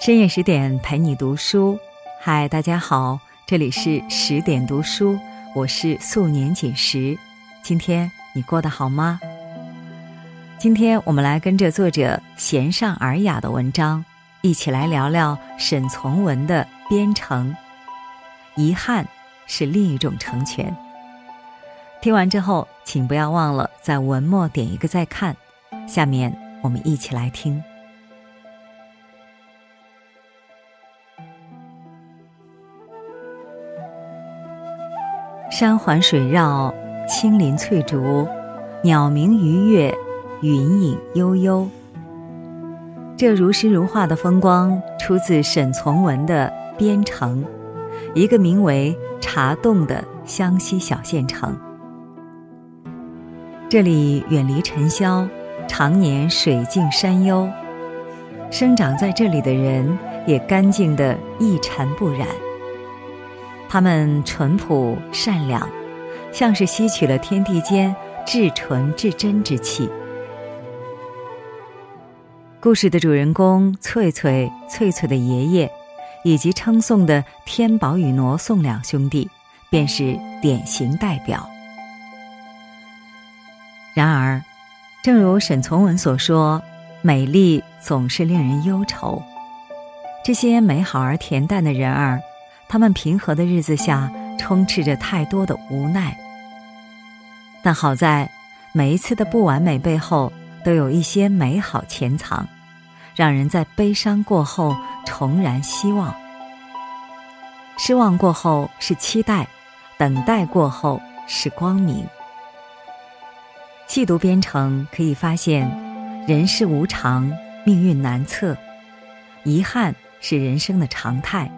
深夜十点陪你读书，嗨，大家好，这里是十点读书，我是素年锦时。今天你过得好吗？今天我们来跟着作者贤上尔雅的文章，一起来聊聊沈从文的《边城》。遗憾是另一种成全。听完之后，请不要忘了在文末点一个再看。下面我们一起来听。山环水绕，青林翠竹，鸟鸣鱼跃，云影悠悠。这如诗如画的风光，出自沈从文的《边城》，一个名为茶洞的湘西小县城。这里远离尘嚣，常年水静山幽，生长在这里的人也干净的一尘不染。他们淳朴善良，像是吸取了天地间至纯至真之气。故事的主人公翠翠、翠翠的爷爷，以及称颂的天宝与挪送两兄弟，便是典型代表。然而，正如沈从文所说：“美丽总是令人忧愁。”这些美好而恬淡的人儿。他们平和的日子下，充斥着太多的无奈。但好在，每一次的不完美背后，都有一些美好潜藏，让人在悲伤过后重燃希望。失望过后是期待，等待过后是光明。细读边城，可以发现，人世无常，命运难测，遗憾是人生的常态。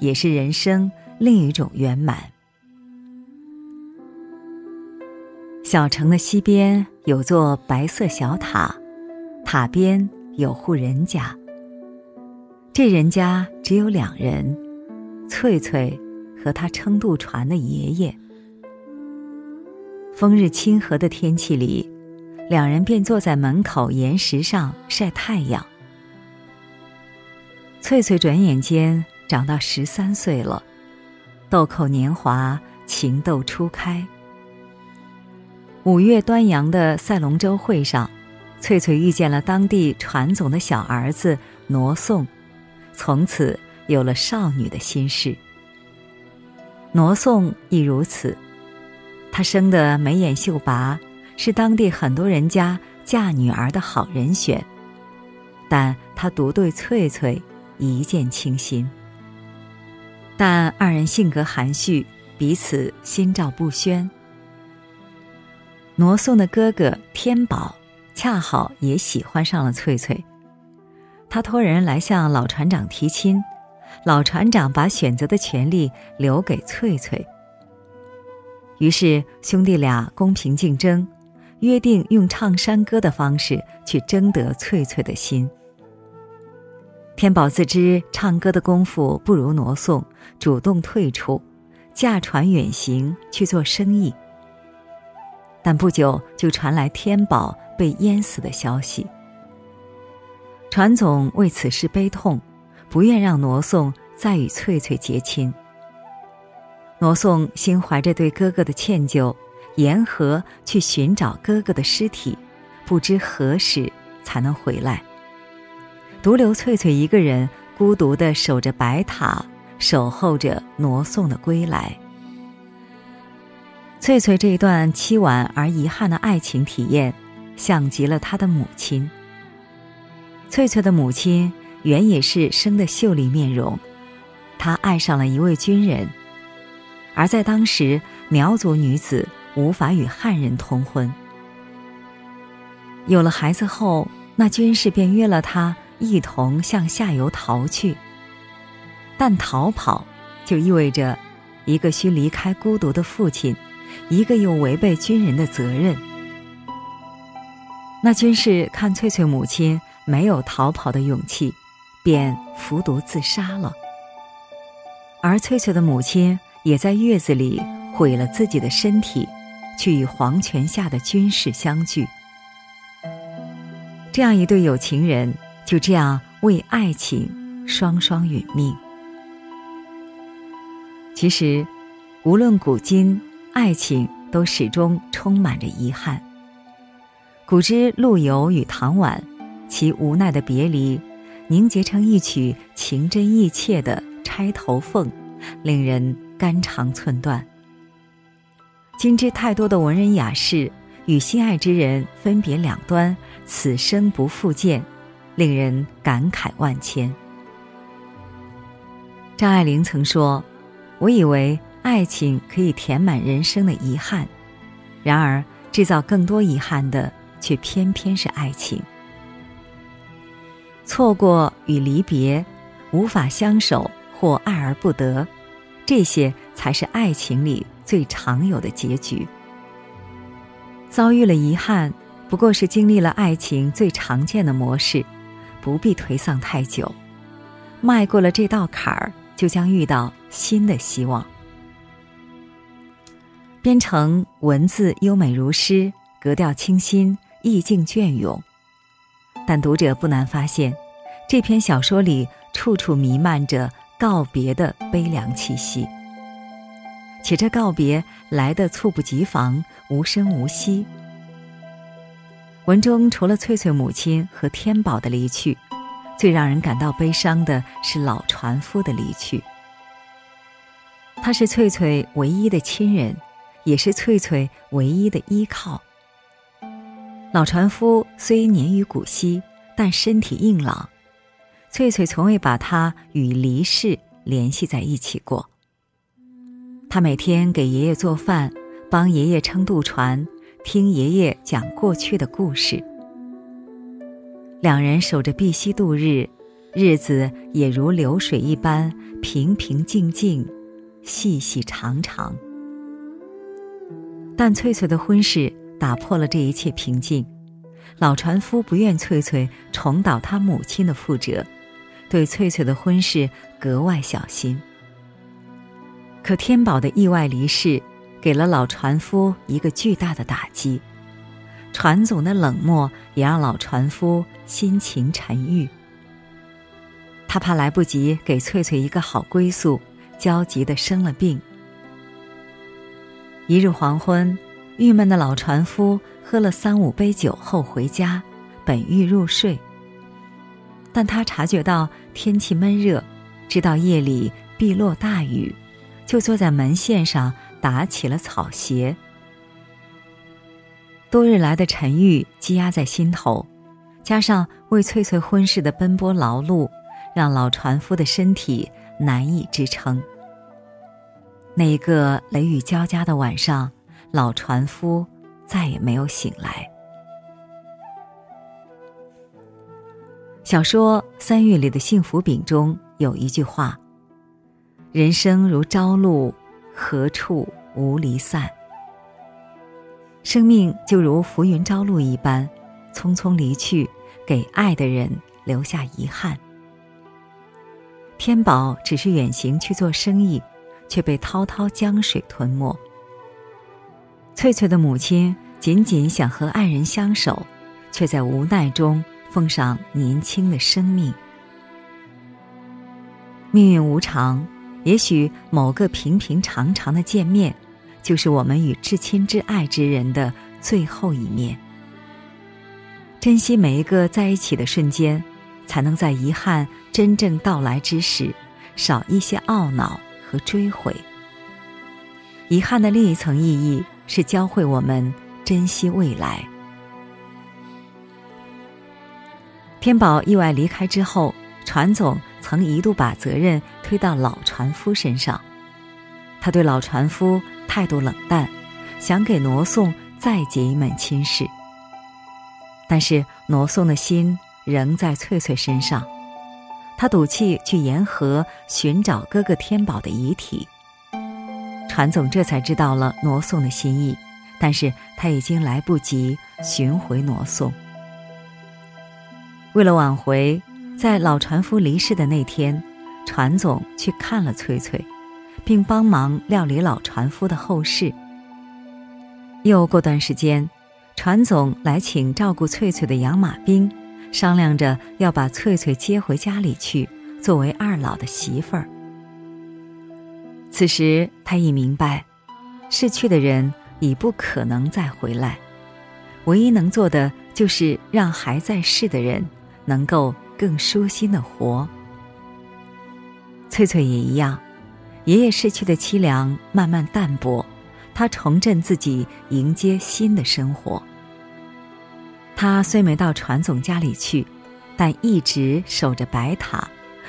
也是人生另一种圆满。小城的西边有座白色小塔，塔边有户人家。这人家只有两人，翠翠和他撑渡船的爷爷。风日亲和的天气里，两人便坐在门口岩石上晒太阳。翠翠转眼间。长到十三岁了，豆蔻年华，情窦初开。五月端阳的赛龙舟会上，翠翠遇见了当地船总的小儿子挪送，从此有了少女的心事。挪送亦如此，他生得眉眼秀拔，是当地很多人家嫁女儿的好人选，但他独对翠翠一见倾心。但二人性格含蓄，彼此心照不宣。挪送的哥哥天宝恰好也喜欢上了翠翠，他托人来向老船长提亲，老船长把选择的权利留给翠翠。于是兄弟俩公平竞争，约定用唱山歌的方式去争得翠翠的心。天宝自知唱歌的功夫不如挪送，主动退出，驾船远行去做生意。但不久就传来天宝被淹死的消息。船总为此事悲痛，不愿让挪送再与翠翠结亲。挪送心怀着对哥哥的歉疚，沿河去寻找哥哥的尸体，不知何时才能回来。独留翠翠一个人孤独的守着白塔，守候着挪送的归来。翠翠这一段凄婉而遗憾的爱情体验，像极了她的母亲。翠翠的母亲原也是生的秀丽面容，她爱上了一位军人，而在当时苗族女子无法与汉人通婚。有了孩子后，那军士便约了她。一同向下游逃去，但逃跑就意味着一个需离开孤独的父亲，一个又违背军人的责任。那军士看翠翠母亲没有逃跑的勇气，便服毒自杀了。而翠翠的母亲也在月子里毁了自己的身体，去与黄泉下的军士相聚。这样一对有情人。就这样为爱情双双殒命。其实，无论古今，爱情都始终充满着遗憾。古之陆游与唐婉，其无奈的别离，凝结成一曲情真意切的《钗头凤》，令人肝肠寸断。今之太多的文人雅士与心爱之人分别两端，此生不复见，令人感慨万千。张爱玲曾说。我以为爱情可以填满人生的遗憾，然而制造更多遗憾的却偏偏是爱情。错过与离别，无法相守或爱而不得，这些才是爱情里最常有的结局。遭遇了遗憾，不过是经历了爱情最常见的模式，不必颓丧太久。迈过了这道坎儿。就将遇到新的希望。编成文字优美如诗，格调清新，意境隽永。但读者不难发现，这篇小说里处处弥漫着告别的悲凉气息。且这告别来得猝不及防，无声无息。文中除了翠翠母亲和天宝的离去。最让人感到悲伤的是老船夫的离去。他是翠翠唯一的亲人，也是翠翠唯一的依靠。老船夫虽年逾古稀，但身体硬朗。翠翠从未把他与离世联系在一起过。他每天给爷爷做饭，帮爷爷撑渡船，听爷爷讲过去的故事。两人守着碧溪度日，日子也如流水一般平平静静、细细长长。但翠翠的婚事打破了这一切平静。老船夫不愿翠翠重蹈他母亲的覆辙，对翠翠的婚事格外小心。可天宝的意外离世，给了老船夫一个巨大的打击。船总的冷漠也让老船夫心情沉郁。他怕来不及给翠翠一个好归宿，焦急的生了病。一日黄昏，郁闷的老船夫喝了三五杯酒后回家，本欲入睡。但他察觉到天气闷热，知道夜里必落大雨，就坐在门线上打起了草鞋。多日来的沉郁积压在心头，加上为翠翠婚事的奔波劳碌，让老船夫的身体难以支撑。那一个雷雨交加的晚上，老船夫再也没有醒来。小说《三月里的幸福饼》中有一句话：“人生如朝露，何处无离散。”生命就如浮云朝露一般，匆匆离去，给爱的人留下遗憾。天宝只是远行去做生意，却被滔滔江水吞没。翠翠的母亲仅仅想和爱人相守，却在无奈中奉上年轻的生命。命运无常，也许某个平平常常的见面。就是我们与至亲至爱之人的最后一面。珍惜每一个在一起的瞬间，才能在遗憾真正到来之时，少一些懊恼和追悔。遗憾的另一层意义是教会我们珍惜未来。天宝意外离开之后，船总曾一度把责任推到老船夫身上，他对老船夫。态度冷淡，想给罗宋再结一门亲事。但是罗宋的心仍在翠翠身上，他赌气去沿河寻找哥哥天宝的遗体。船总这才知道了罗宋的心意，但是他已经来不及寻回罗宋。为了挽回，在老船夫离世的那天，船总去看了翠翠。并帮忙料理老船夫的后事。又过段时间，船总来请照顾翠翠的养马兵，商量着要把翠翠接回家里去，作为二老的媳妇儿。此时他已明白，逝去的人已不可能再回来，唯一能做的就是让还在世的人能够更舒心的活。翠翠也一样，爷爷逝去的凄凉慢慢淡薄，他重振自己，迎接新的生活。他虽没到传总家里去，但一直守着白塔，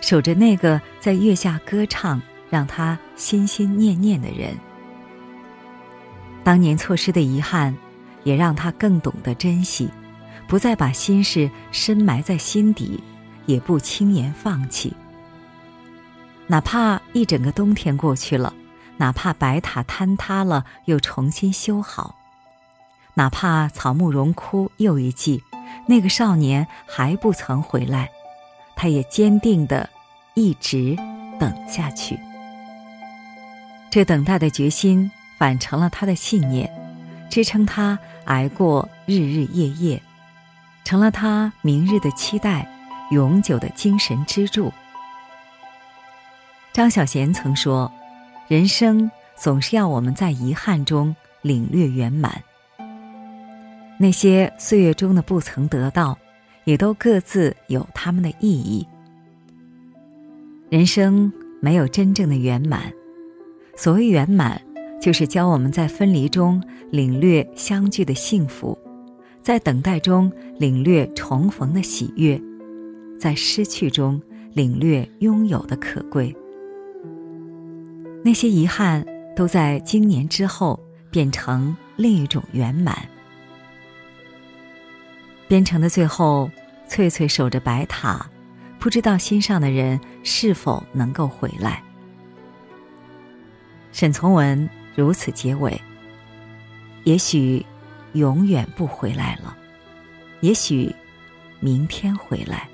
守着那个在月下歌唱。让他心心念念的人，当年错失的遗憾，也让他更懂得珍惜，不再把心事深埋在心底，也不轻言放弃。哪怕一整个冬天过去了，哪怕白塔坍塌了又重新修好，哪怕草木荣枯又一季，那个少年还不曾回来，他也坚定的一直等下去。这等待的决心，反成了他的信念，支撑他挨过日日夜夜，成了他明日的期待，永久的精神支柱。张小娴曾说：“人生总是要我们在遗憾中领略圆满。那些岁月中的不曾得到，也都各自有他们的意义。人生没有真正的圆满。”所谓圆满，就是教我们在分离中领略相聚的幸福，在等待中领略重逢的喜悦，在失去中领略拥有的可贵。那些遗憾都在经年之后变成另一种圆满。编程的最后，翠翠守着白塔，不知道心上的人是否能够回来。沈从文如此结尾。也许永远不回来了，也许明天回来。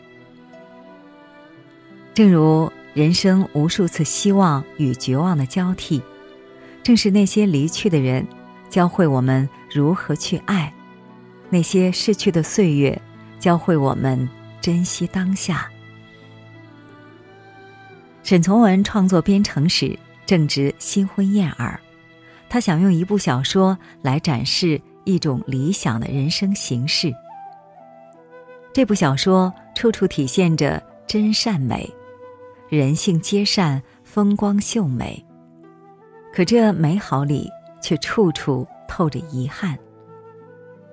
正如人生无数次希望与绝望的交替，正是那些离去的人，教会我们如何去爱；那些逝去的岁月，教会我们珍惜当下。沈从文创作《编程》时。正值新婚燕尔，他想用一部小说来展示一种理想的人生形式。这部小说处处体现着真善美，人性皆善，风光秀美。可这美好里却处处透着遗憾，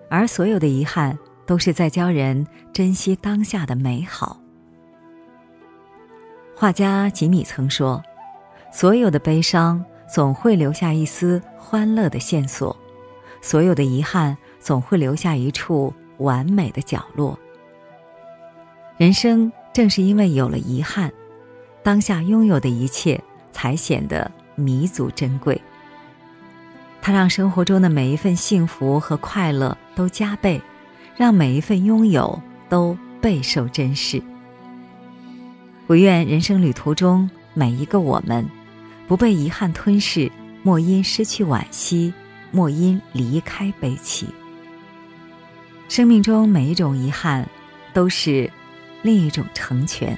而所有的遗憾都是在教人珍惜当下的美好。画家吉米曾说。所有的悲伤总会留下一丝欢乐的线索，所有的遗憾总会留下一处完美的角落。人生正是因为有了遗憾，当下拥有的一切才显得弥足珍贵。它让生活中的每一份幸福和快乐都加倍，让每一份拥有都备受珍视。我愿人生旅途中每一个我们。不被遗憾吞噬，莫因失去惋惜，莫因离开悲戚。生命中每一种遗憾，都是另一种成全。